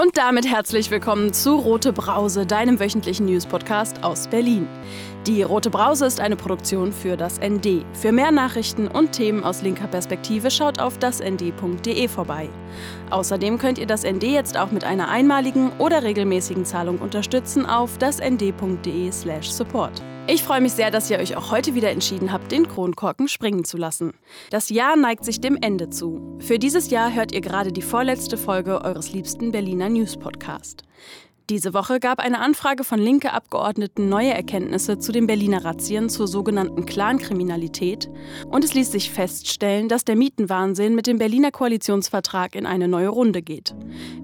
Und damit herzlich willkommen zu Rote Brause, deinem wöchentlichen News-Podcast aus Berlin. Die Rote Brause ist eine Produktion für das ND. Für mehr Nachrichten und Themen aus linker Perspektive schaut auf dasnd.de vorbei. Außerdem könnt ihr das ND jetzt auch mit einer einmaligen oder regelmäßigen Zahlung unterstützen auf dasnd.de/support. Ich freue mich sehr, dass ihr euch auch heute wieder entschieden habt, den Kronkorken springen zu lassen. Das Jahr neigt sich dem Ende zu. Für dieses Jahr hört ihr gerade die vorletzte Folge eures liebsten Berliner News Podcast. Diese Woche gab eine Anfrage von linke Abgeordneten neue Erkenntnisse zu den Berliner Razzien zur sogenannten Clankriminalität und es ließ sich feststellen, dass der Mietenwahnsinn mit dem Berliner Koalitionsvertrag in eine neue Runde geht.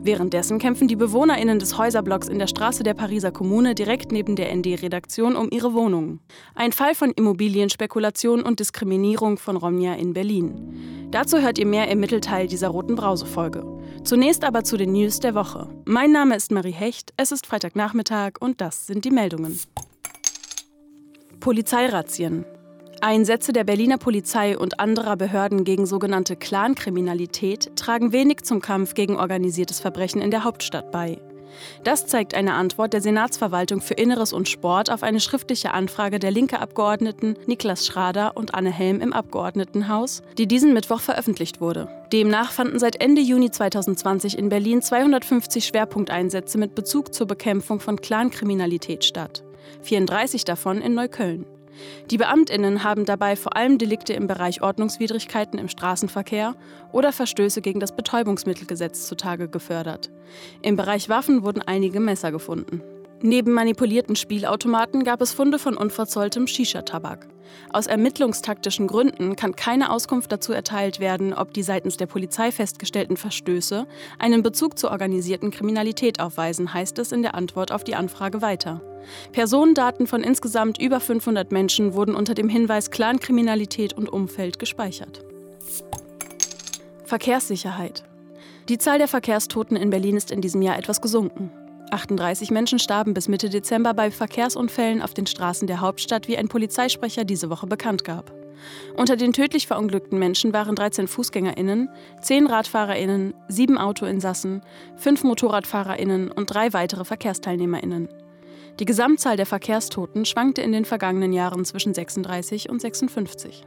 Währenddessen kämpfen die BewohnerInnen des Häuserblocks in der Straße der Pariser Kommune direkt neben der ND-Redaktion um ihre Wohnungen. Ein Fall von Immobilienspekulation und Diskriminierung von Romnia in Berlin. Dazu hört ihr mehr im Mittelteil dieser roten Brause-Folge. Zunächst aber zu den News der Woche. Mein Name ist Marie Hecht, es ist Freitagnachmittag und das sind die Meldungen. Polizeirazzien. Einsätze der Berliner Polizei und anderer Behörden gegen sogenannte Clankriminalität tragen wenig zum Kampf gegen organisiertes Verbrechen in der Hauptstadt bei. Das zeigt eine Antwort der Senatsverwaltung für Inneres und Sport auf eine schriftliche Anfrage der linke Abgeordneten Niklas Schrader und Anne Helm im Abgeordnetenhaus, die diesen Mittwoch veröffentlicht wurde. Demnach fanden seit Ende Juni 2020 in Berlin 250 Schwerpunkteinsätze mit Bezug zur Bekämpfung von Clankriminalität statt. 34 davon in Neukölln. Die Beamtinnen haben dabei vor allem Delikte im Bereich Ordnungswidrigkeiten im Straßenverkehr oder Verstöße gegen das Betäubungsmittelgesetz zutage gefördert. Im Bereich Waffen wurden einige Messer gefunden. Neben manipulierten Spielautomaten gab es Funde von unverzolltem Shisha-Tabak. Aus ermittlungstaktischen Gründen kann keine Auskunft dazu erteilt werden, ob die seitens der Polizei festgestellten Verstöße einen Bezug zur organisierten Kriminalität aufweisen, heißt es in der Antwort auf die Anfrage weiter. Personendaten von insgesamt über 500 Menschen wurden unter dem Hinweis Clankriminalität und Umfeld gespeichert. Verkehrssicherheit. Die Zahl der Verkehrstoten in Berlin ist in diesem Jahr etwas gesunken. 38 Menschen starben bis Mitte Dezember bei Verkehrsunfällen auf den Straßen der Hauptstadt, wie ein Polizeisprecher diese Woche bekannt gab. Unter den tödlich verunglückten Menschen waren 13 Fußgängerinnen, 10 Radfahrerinnen, 7 Autoinsassen, 5 Motorradfahrerinnen und 3 weitere Verkehrsteilnehmerinnen. Die Gesamtzahl der Verkehrstoten schwankte in den vergangenen Jahren zwischen 36 und 56.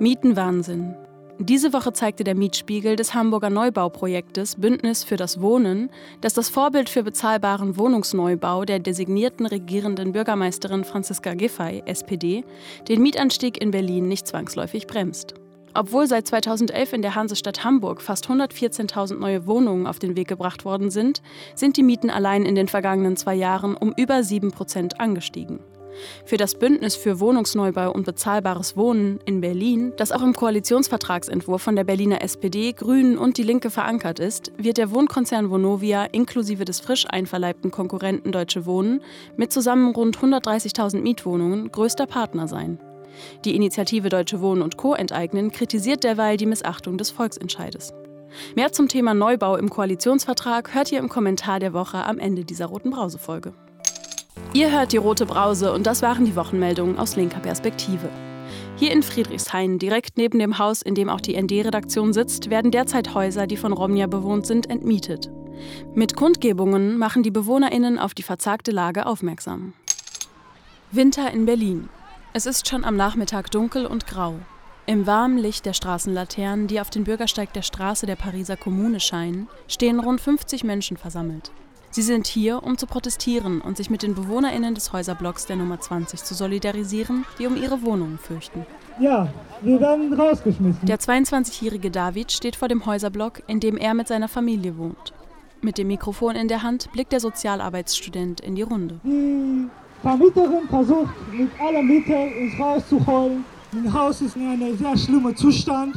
Mietenwahnsinn. Diese Woche zeigte der Mietspiegel des Hamburger Neubauprojektes Bündnis für das Wohnen, dass das Vorbild für bezahlbaren Wohnungsneubau der designierten regierenden Bürgermeisterin Franziska Giffey, SPD, den Mietanstieg in Berlin nicht zwangsläufig bremst. Obwohl seit 2011 in der Hansestadt Hamburg fast 114.000 neue Wohnungen auf den Weg gebracht worden sind, sind die Mieten allein in den vergangenen zwei Jahren um über 7 Prozent angestiegen. Für das Bündnis für Wohnungsneubau und bezahlbares Wohnen in Berlin, das auch im Koalitionsvertragsentwurf von der Berliner SPD, Grünen und Die Linke verankert ist, wird der Wohnkonzern Vonovia inklusive des frisch einverleibten Konkurrenten Deutsche Wohnen mit zusammen rund 130.000 Mietwohnungen größter Partner sein. Die Initiative Deutsche Wohnen und Co. enteignen kritisiert derweil die Missachtung des Volksentscheides. Mehr zum Thema Neubau im Koalitionsvertrag hört ihr im Kommentar der Woche am Ende dieser roten Brausefolge. Ihr hört die Rote Brause und das waren die Wochenmeldungen aus linker Perspektive. Hier in Friedrichshain, direkt neben dem Haus, in dem auch die ND-Redaktion sitzt, werden derzeit Häuser, die von Romnia bewohnt sind, entmietet. Mit Kundgebungen machen die BewohnerInnen auf die verzagte Lage aufmerksam. Winter in Berlin. Es ist schon am Nachmittag dunkel und grau. Im warmen Licht der Straßenlaternen, die auf den Bürgersteig der Straße der Pariser Kommune scheinen, stehen rund 50 Menschen versammelt. Sie sind hier, um zu protestieren und sich mit den BewohnerInnen des Häuserblocks der Nummer 20 zu solidarisieren, die um ihre Wohnungen fürchten. Ja, wir werden rausgeschmissen. Der 22-jährige David steht vor dem Häuserblock, in dem er mit seiner Familie wohnt. Mit dem Mikrofon in der Hand blickt der Sozialarbeitsstudent in die Runde. Die Vermieterin versucht mit aller Miete uns rauszuholen. Das Haus ist in einem sehr schlimmen Zustand.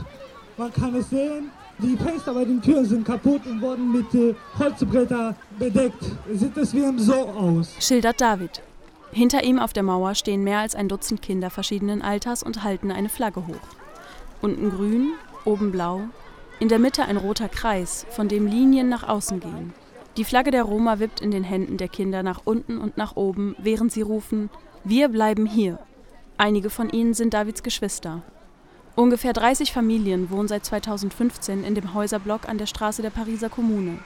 Man kann es sehen. Die Fenster bei den Türen sind kaputt und wurden mit äh, Holzbretter bedeckt. Sieht es wie im Zoo aus. Schildert David. Hinter ihm auf der Mauer stehen mehr als ein Dutzend Kinder verschiedenen Alters und halten eine Flagge hoch. Unten grün, oben blau, in der Mitte ein roter Kreis, von dem Linien nach außen gehen. Die Flagge der Roma wippt in den Händen der Kinder nach unten und nach oben, während sie rufen: Wir bleiben hier. Einige von ihnen sind Davids Geschwister. Ungefähr 30 Familien wohnen seit 2015 in dem Häuserblock an der Straße der Pariser Kommune.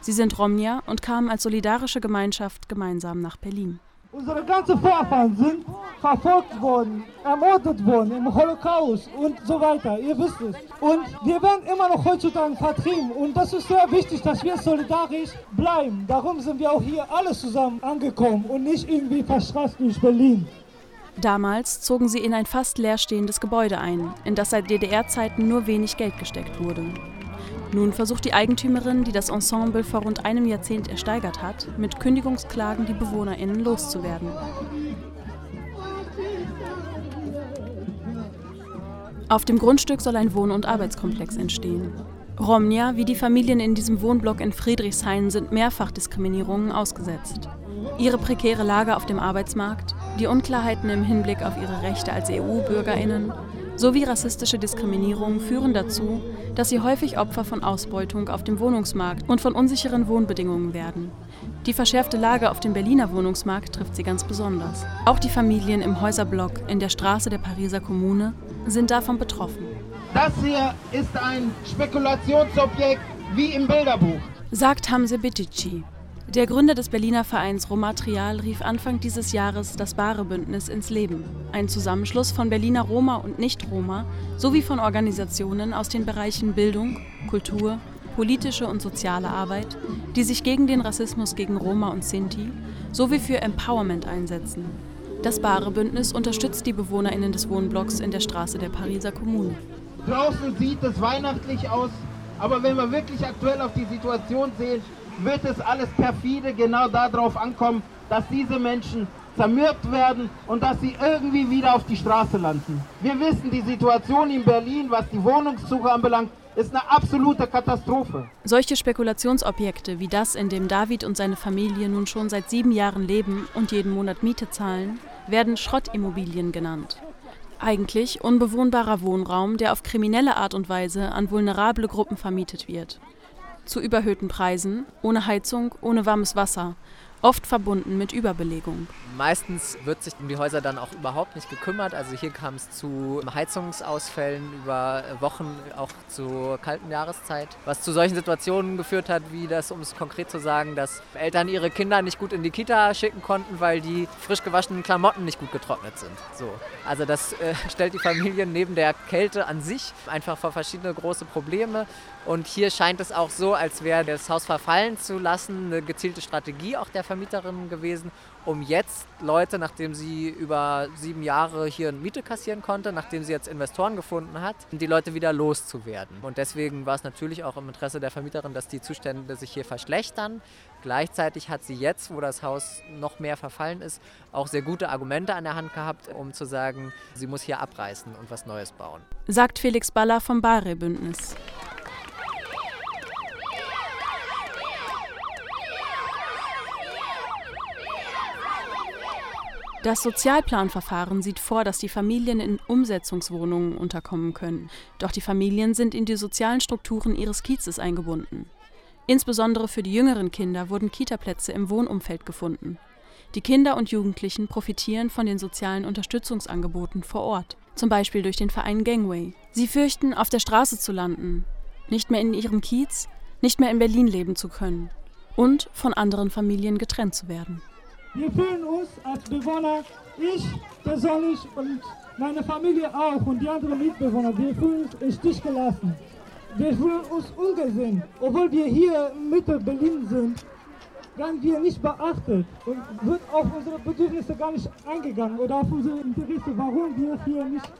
Sie sind Romnia und kamen als solidarische Gemeinschaft gemeinsam nach Berlin. Unsere ganzen Vorfahren sind verfolgt worden, ermordet worden im Holocaust und so weiter. Ihr wisst es. Und wir werden immer noch heutzutage vertrieben. Und das ist sehr wichtig, dass wir solidarisch bleiben. Darum sind wir auch hier alle zusammen angekommen und nicht irgendwie verstrasst durch Berlin. Damals zogen sie in ein fast leerstehendes Gebäude ein, in das seit DDR-Zeiten nur wenig Geld gesteckt wurde. Nun versucht die Eigentümerin, die das Ensemble vor rund einem Jahrzehnt ersteigert hat, mit Kündigungsklagen die BewohnerInnen loszuwerden. Auf dem Grundstück soll ein Wohn- und Arbeitskomplex entstehen. Romnia, wie die Familien in diesem Wohnblock in Friedrichshain, sind mehrfach Diskriminierungen ausgesetzt. Ihre prekäre Lage auf dem Arbeitsmarkt, die Unklarheiten im Hinblick auf ihre Rechte als EU-BürgerInnen sowie rassistische Diskriminierung führen dazu, dass sie häufig Opfer von Ausbeutung auf dem Wohnungsmarkt und von unsicheren Wohnbedingungen werden. Die verschärfte Lage auf dem Berliner Wohnungsmarkt trifft sie ganz besonders. Auch die Familien im Häuserblock in der Straße der Pariser Kommune sind davon betroffen. Das hier ist ein Spekulationsobjekt wie im Bilderbuch, sagt Hamze Bitici, der Gründer des Berliner Vereins Romatrial rief Anfang dieses Jahres das Bare-Bündnis ins Leben, ein Zusammenschluss von Berliner Roma und Nicht-Roma sowie von Organisationen aus den Bereichen Bildung, Kultur, politische und soziale Arbeit, die sich gegen den Rassismus gegen Roma und Sinti sowie für Empowerment einsetzen. Das Bare-Bündnis unterstützt die BewohnerInnen des Wohnblocks in der Straße der Pariser Kommune. Draußen sieht es weihnachtlich aus, aber wenn wir wirklich aktuell auf die Situation sehen, wird es alles perfide genau darauf ankommen, dass diese Menschen zermürbt werden und dass sie irgendwie wieder auf die Straße landen. Wir wissen, die Situation in Berlin, was die Wohnungssuche anbelangt, ist eine absolute Katastrophe. Solche Spekulationsobjekte wie das, in dem David und seine Familie nun schon seit sieben Jahren leben und jeden Monat Miete zahlen, werden Schrottimmobilien genannt. Eigentlich unbewohnbarer Wohnraum, der auf kriminelle Art und Weise an vulnerable Gruppen vermietet wird zu überhöhten Preisen, ohne Heizung, ohne warmes Wasser, oft verbunden mit Überbelegung. Meistens wird sich um die Häuser dann auch überhaupt nicht gekümmert. Also hier kam es zu Heizungsausfällen über Wochen, auch zur kalten Jahreszeit, was zu solchen Situationen geführt hat, wie das, um es konkret zu sagen, dass Eltern ihre Kinder nicht gut in die Kita schicken konnten, weil die frisch gewaschenen Klamotten nicht gut getrocknet sind. So. Also das äh, stellt die Familien neben der Kälte an sich einfach vor verschiedene große Probleme. Und hier scheint es auch so, als wäre das Haus verfallen zu lassen, eine gezielte Strategie auch der Vermieterin gewesen, um jetzt Leute, nachdem sie über sieben Jahre hier Miete kassieren konnte, nachdem sie jetzt Investoren gefunden hat, die Leute wieder loszuwerden. Und deswegen war es natürlich auch im Interesse der Vermieterin, dass die Zustände sich hier verschlechtern. Gleichzeitig hat sie jetzt, wo das Haus noch mehr verfallen ist, auch sehr gute Argumente an der Hand gehabt, um zu sagen, sie muss hier abreißen und was Neues bauen. Sagt Felix Baller vom Bare-Bündnis. Das Sozialplanverfahren sieht vor, dass die Familien in Umsetzungswohnungen unterkommen können. Doch die Familien sind in die sozialen Strukturen ihres Kiezes eingebunden. Insbesondere für die jüngeren Kinder wurden Kitaplätze im Wohnumfeld gefunden. Die Kinder und Jugendlichen profitieren von den sozialen Unterstützungsangeboten vor Ort, zum Beispiel durch den Verein Gangway. Sie fürchten, auf der Straße zu landen, nicht mehr in ihrem Kiez, nicht mehr in Berlin leben zu können und von anderen Familien getrennt zu werden. Wir fühlen uns als Bewohner, ich persönlich und meine Familie auch und die anderen Mitbewohner, wir fühlen uns im Stich gelassen. Wir fühlen uns ungesehen. Obwohl wir hier in Mitte Berlin sind, werden wir nicht beachtet und wird auf unsere Bedürfnisse gar nicht eingegangen oder auf unsere Interesse, warum wir hier nicht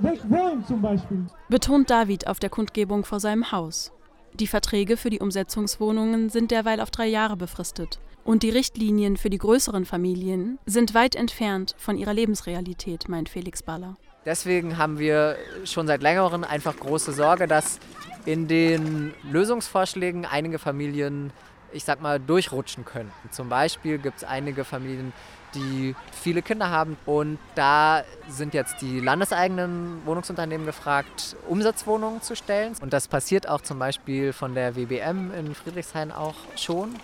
weg wollen zum Beispiel. Betont David auf der Kundgebung vor seinem Haus. Die Verträge für die Umsetzungswohnungen sind derweil auf drei Jahre befristet. Und die Richtlinien für die größeren Familien sind weit entfernt von ihrer Lebensrealität, meint Felix Baller. Deswegen haben wir schon seit längerem einfach große Sorge, dass in den Lösungsvorschlägen einige Familien, ich sag mal, durchrutschen könnten. Zum Beispiel gibt es einige Familien, die viele Kinder haben. Und da sind jetzt die landeseigenen Wohnungsunternehmen gefragt, Umsatzwohnungen zu stellen. Und das passiert auch zum Beispiel von der WBM in Friedrichshain auch schon.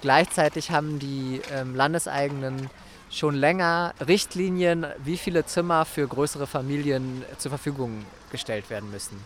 Gleichzeitig haben die ähm, landeseigenen schon länger Richtlinien, wie viele Zimmer für größere Familien zur Verfügung gestellt werden müssen.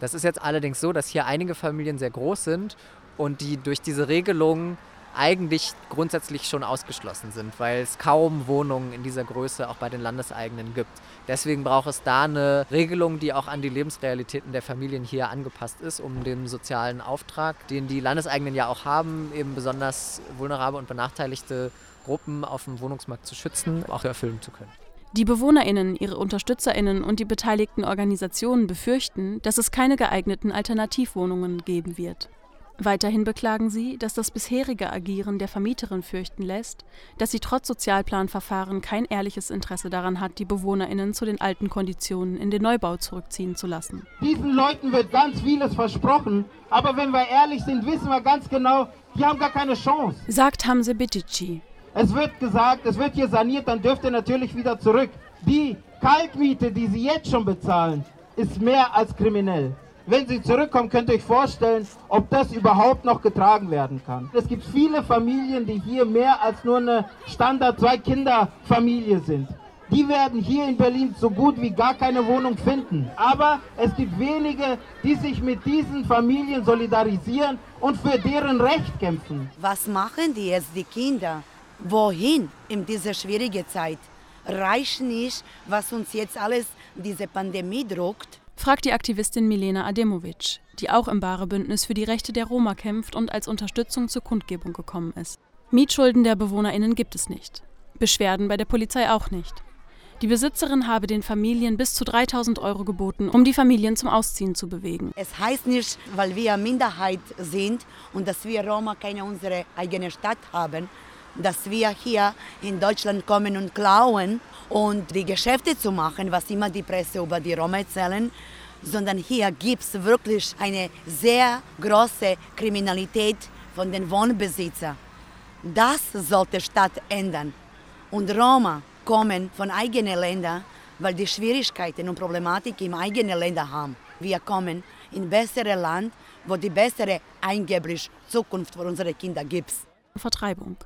Das ist jetzt allerdings so, dass hier einige Familien sehr groß sind und die durch diese Regelung eigentlich grundsätzlich schon ausgeschlossen sind, weil es kaum Wohnungen in dieser Größe auch bei den Landeseigenen gibt. Deswegen braucht es da eine Regelung, die auch an die Lebensrealitäten der Familien hier angepasst ist, um den sozialen Auftrag, den die Landeseigenen ja auch haben, eben besonders vulnerable und benachteiligte Gruppen auf dem Wohnungsmarkt zu schützen, auch erfüllen zu können. Die BewohnerInnen, ihre UnterstützerInnen und die beteiligten Organisationen befürchten, dass es keine geeigneten Alternativwohnungen geben wird. Weiterhin beklagen sie, dass das bisherige Agieren der Vermieterin fürchten lässt, dass sie trotz Sozialplanverfahren kein ehrliches Interesse daran hat, die BewohnerInnen zu den alten Konditionen in den Neubau zurückziehen zu lassen. Diesen Leuten wird ganz vieles versprochen, aber wenn wir ehrlich sind, wissen wir ganz genau, die haben gar keine Chance. Sagt Hamze Bitici. Es wird gesagt, es wird hier saniert, dann dürft ihr natürlich wieder zurück. Die Kaltmiete, die sie jetzt schon bezahlen, ist mehr als kriminell. Wenn sie zurückkommen, könnt ihr euch vorstellen, ob das überhaupt noch getragen werden kann. Es gibt viele Familien, die hier mehr als nur eine Standard-Zwei-Kinder-Familie sind. Die werden hier in Berlin so gut wie gar keine Wohnung finden. Aber es gibt wenige, die sich mit diesen Familien solidarisieren und für deren Recht kämpfen. Was machen die jetzt, die Kinder? Wohin in dieser schwierigen Zeit? Reicht nicht, was uns jetzt alles diese Pandemie druckt? Fragt die Aktivistin Milena Ademovic, die auch im Bare-Bündnis für die Rechte der Roma kämpft und als Unterstützung zur Kundgebung gekommen ist. Mietschulden der BewohnerInnen gibt es nicht. Beschwerden bei der Polizei auch nicht. Die Besitzerin habe den Familien bis zu 3000 Euro geboten, um die Familien zum Ausziehen zu bewegen. Es heißt nicht, weil wir Minderheit sind und dass wir Roma keine unsere eigene Stadt haben, dass wir hier in Deutschland kommen und klauen und die Geschäfte zu machen, was immer die Presse über die Roma erzählen, sondern hier gibt es wirklich eine sehr große Kriminalität von den Wohnbesitzern. Das sollte Stadt ändern. Und Roma kommen von eigenen Ländern, weil die Schwierigkeiten und Problematik im eigenen Länder haben. Wir kommen in ein besseres Land, wo die bessere angeblich Zukunft für unsere Kinder gibt. Vertreibung.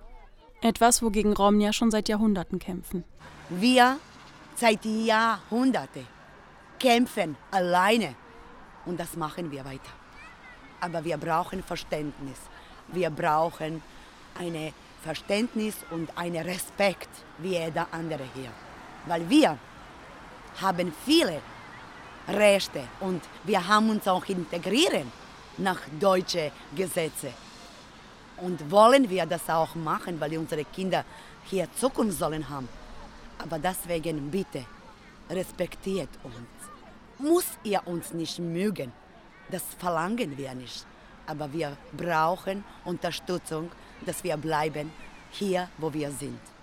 Etwas, wogegen Romnia schon seit Jahrhunderten kämpfen. Wir seit Jahrhunderten kämpfen alleine und das machen wir weiter. Aber wir brauchen Verständnis. Wir brauchen ein Verständnis und einen Respekt wie jeder andere hier. Weil wir haben viele Rechte und wir haben uns auch integrieren nach deutschen Gesetzen. Und wollen wir das auch machen, weil unsere Kinder hier Zukunft sollen haben. Aber deswegen bitte, respektiert uns. Muss ihr uns nicht mögen, das verlangen wir nicht. Aber wir brauchen Unterstützung, dass wir bleiben hier, wo wir sind.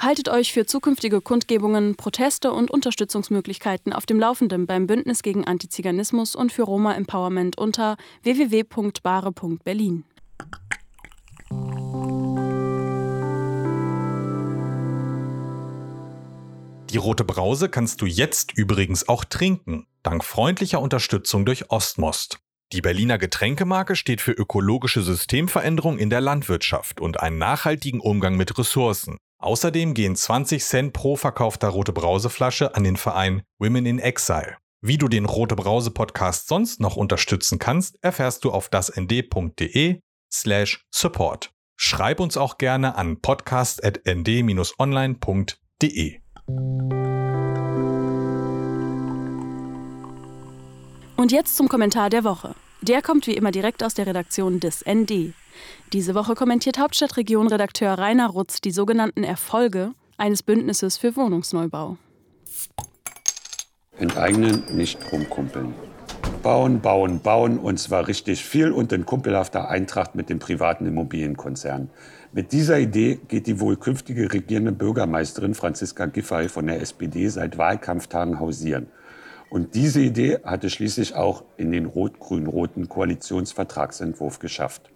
Haltet euch für zukünftige Kundgebungen, Proteste und Unterstützungsmöglichkeiten auf dem Laufenden beim Bündnis gegen Antiziganismus und für Roma Empowerment unter www.bare.berlin. Die rote Brause kannst du jetzt übrigens auch trinken, dank freundlicher Unterstützung durch Ostmost. Die Berliner Getränkemarke steht für ökologische Systemveränderung in der Landwirtschaft und einen nachhaltigen Umgang mit Ressourcen. Außerdem gehen 20 Cent pro verkaufter Rote Brauseflasche an den Verein Women in Exile. Wie du den Rote Brause Podcast sonst noch unterstützen kannst, erfährst du auf dasnd.de slash support. Schreib uns auch gerne an podcast.nd-online.de. Und jetzt zum Kommentar der Woche. Der kommt wie immer direkt aus der Redaktion des ND. Diese Woche kommentiert Hauptstadtregion-Redakteur Rainer Rutz die sogenannten Erfolge eines Bündnisses für Wohnungsneubau. Enteignen, nicht rumkumpeln. Bauen, bauen, bauen und zwar richtig viel und in kumpelhafter Eintracht mit dem privaten Immobilienkonzern. Mit dieser Idee geht die wohl künftige regierende Bürgermeisterin Franziska Giffey von der SPD seit Wahlkampftagen hausieren. Und diese Idee hatte schließlich auch in den rot-grün-roten Koalitionsvertragsentwurf geschafft.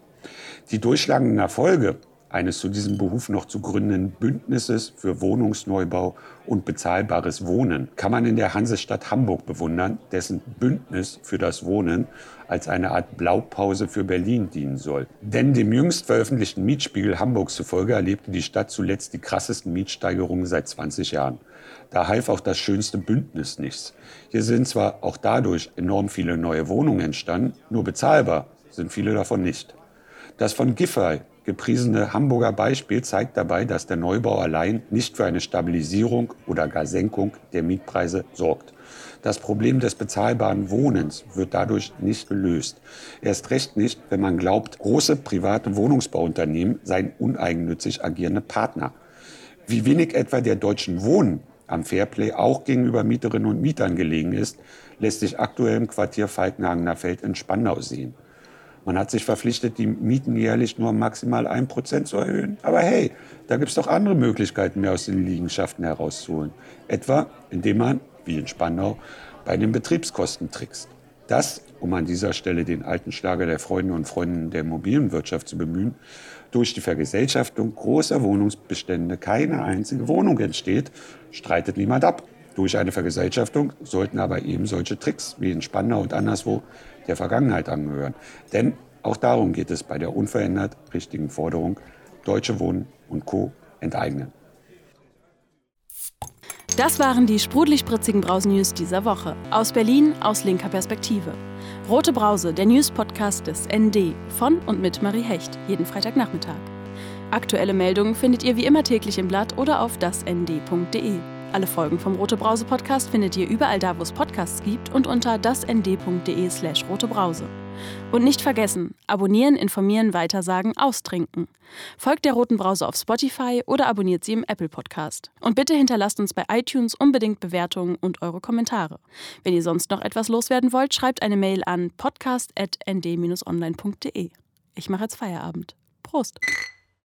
Die durchschlagenden Erfolge eines zu diesem Behuf noch zu gründenden Bündnisses für Wohnungsneubau und bezahlbares Wohnen kann man in der Hansestadt Hamburg bewundern, dessen Bündnis für das Wohnen als eine Art Blaupause für Berlin dienen soll. Denn dem jüngst veröffentlichten Mietspiegel Hamburgs zufolge erlebte die Stadt zuletzt die krassesten Mietsteigerungen seit 20 Jahren. Da half auch das schönste Bündnis nichts. Hier sind zwar auch dadurch enorm viele neue Wohnungen entstanden, nur bezahlbar sind viele davon nicht. Das von Giffey gepriesene Hamburger Beispiel zeigt dabei, dass der Neubau allein nicht für eine Stabilisierung oder gar Senkung der Mietpreise sorgt. Das Problem des bezahlbaren Wohnens wird dadurch nicht gelöst. Erst recht nicht, wenn man glaubt, große private Wohnungsbauunternehmen seien uneigennützig agierende Partner. Wie wenig etwa der Deutschen Wohnen am Fairplay auch gegenüber Mieterinnen und Mietern gelegen ist, lässt sich aktuell im Quartier Falkenhagener Feld in Spandau sehen. Man hat sich verpflichtet, die Mieten jährlich nur maximal ein Prozent zu erhöhen. Aber hey, da gibt es doch andere Möglichkeiten, mehr aus den Liegenschaften herauszuholen. Etwa, indem man wie in Spandau, bei den Betriebskosten trickst. Das, um an dieser Stelle den alten Schlager der Freunde und Freundinnen der Immobilienwirtschaft zu bemühen, durch die Vergesellschaftung großer Wohnungsbestände keine einzige Wohnung entsteht, streitet niemand ab. Durch eine Vergesellschaftung sollten aber eben solche Tricks wie in Spandau und anderswo der Vergangenheit angehören. Denn auch darum geht es bei der unverändert richtigen Forderung, Deutsche Wohnen und Co. enteignen. Das waren die sprudelig-spritzigen Brausen-News dieser Woche. Aus Berlin, aus linker Perspektive. Rote Brause, der News-Podcast des ND. Von und mit Marie Hecht. Jeden Freitagnachmittag. Aktuelle Meldungen findet ihr wie immer täglich im Blatt oder auf dasnd.de. Alle Folgen vom Rote Brause Podcast findet ihr überall da, wo es Podcasts gibt und unter dasnd.de slash rotebrause. Und nicht vergessen, abonnieren, informieren, weitersagen, austrinken. Folgt der Roten Brause auf Spotify oder abonniert sie im Apple Podcast. Und bitte hinterlasst uns bei iTunes unbedingt Bewertungen und eure Kommentare. Wenn ihr sonst noch etwas loswerden wollt, schreibt eine Mail an podcast.nd-online.de. Ich mache jetzt Feierabend. Prost!